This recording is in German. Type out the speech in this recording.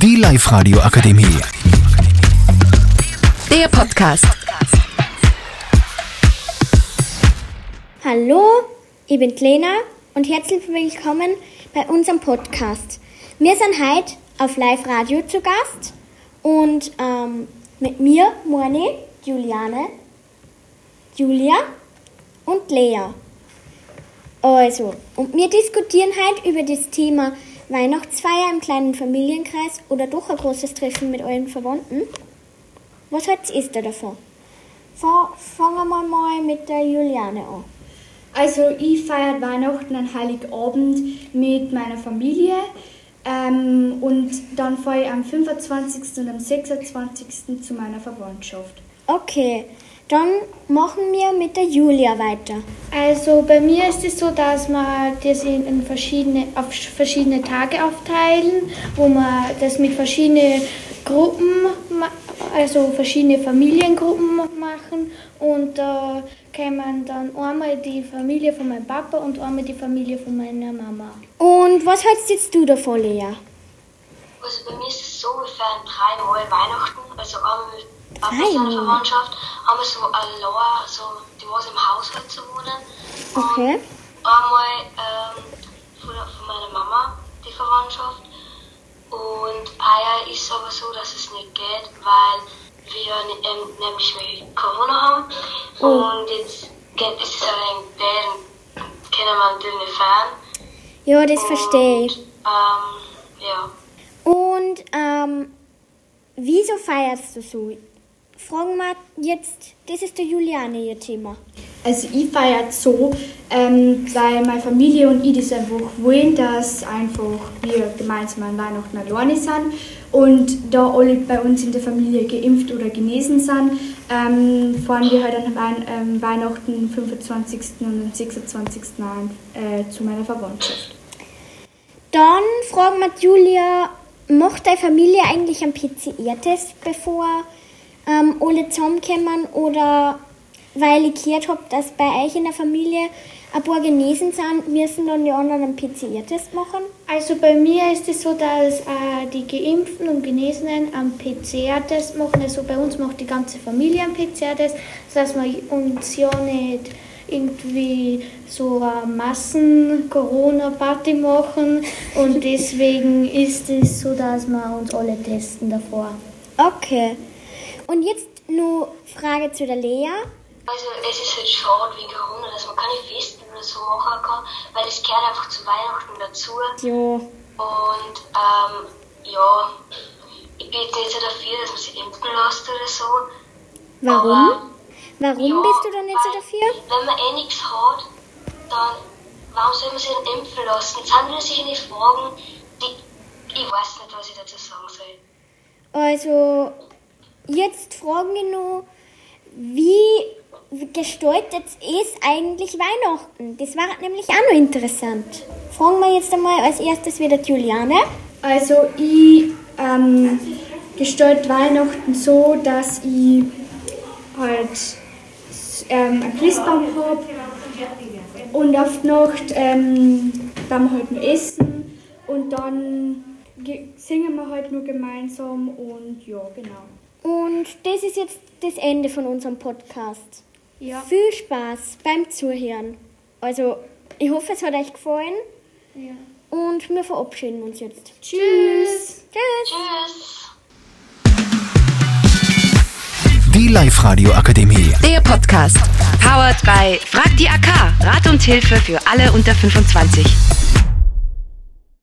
Die Live-Radio Akademie. Der Podcast. Hallo, ich bin Lena und herzlich willkommen bei unserem Podcast. Wir sind heute auf Live Radio zu Gast und ähm, mit mir, Moni, Juliane, Julia und Lea. Also, und wir diskutieren heute über das Thema Weihnachtsfeier im kleinen Familienkreis oder doch ein großes Treffen mit euren Verwandten. Was haltet ihr da davon? Fa- Fangen wir mal mit der Juliane an. Also ich feiere Weihnachten an Heiligabend mit meiner Familie ähm, und dann fahre ich am 25. und am 26. zu meiner Verwandtschaft. Okay, dann machen wir mit der Julia weiter. Also bei mir ist es so, dass wir das in, verschiedene, auf verschiedene Tage aufteilen, wo wir das mit verschiedenen Gruppen, ma- also verschiedene Familiengruppen machen und da kommen dann einmal die Familie von meinem Papa und einmal die Familie von meiner Mama. Und was hältst jetzt du davon, Lea? Also bei mir ist es so, wir feiern dreimal Weihnachten, also einmal mit Papa Dreimal? seiner Verwandtschaft, einmal so allein, so die was im Haushalt zu wohnen. Okay. Und einmal ähm, von, meiner Mama, die Verwandtschaft. Und heuer ist es aber so, dass es nicht geht, weil wir ähm, nämlich mit Corona haben. Und jetzt geht es halt ein Bären, können wir natürlich nicht feiern. Ja, das verstehe ich. Ähm, ja. Und ähm, wieso feierst du so? Fragen wir jetzt, das ist der Juliane ihr Thema. Also ich feiere so, ähm, weil meine Familie und ich das einfach wollen, dass einfach wir gemeinsam an Weihnachten alleine sind und da alle bei uns in der Familie geimpft oder genesen sind, ähm, fahren wir halt an Wein ähm, Weihnachten 25. und am 26. An, äh, zu meiner Verwandtschaft. Dann fragen wir Julia, macht deine Familie eigentlich einen PCR-Test, bevor ähm, alle zusammenkommen? Oder weil ich gehört habe, dass bei euch in der Familie ein paar genesen sind, müssen dann die anderen einen PCR-Test machen? Also bei mir ist es so, dass äh, die Geimpften und Genesenen einen PCR-Test machen. Also bei uns macht die ganze Familie einen PCR-Test, dass wir uns ja nicht irgendwie so eine Massen-Corona-Party machen. Und deswegen ist es so, dass wir uns alle testen davor. Okay. Und jetzt nur Frage zu der Lea. Also es ist halt schade wegen Corona, dass man keine Feste oder so machen kann, weil es gehört einfach zu Weihnachten dazu. Jo. Und ähm, ja, ich bin jetzt nicht so dafür, dass man sich impfen lässt oder so. Warum? Aber, Warum ja, bist du da nicht so dafür? Wenn man eh nichts hat, dann warum soll man sich denn impfen lassen? Sind wir sich nicht fragen, die, ich weiß nicht, was ich dazu sagen soll. Also, jetzt fragen wir nur, wie gestaltet ist eigentlich Weihnachten? Das war nämlich auch noch interessant. Fragen wir jetzt einmal als erstes wieder Juliane. Also ich ähm, gestalte Weihnachten so, dass ich halt ähm, einen Christbaum habe und auf die Nacht ähm, dann halt noch essen und dann ge- singen wir halt nur gemeinsam und ja, genau. Und das ist jetzt das Ende von unserem Podcast. Ja. Viel Spaß beim Zuhören. Also, ich hoffe, es hat euch gefallen. Ja. Und wir verabschieden uns jetzt. Tschüss! Tschüss! Tschüss! Die Live-Radio Akademie. Der Podcast. Powered by Frag die AK. Rat und Hilfe für alle unter 25.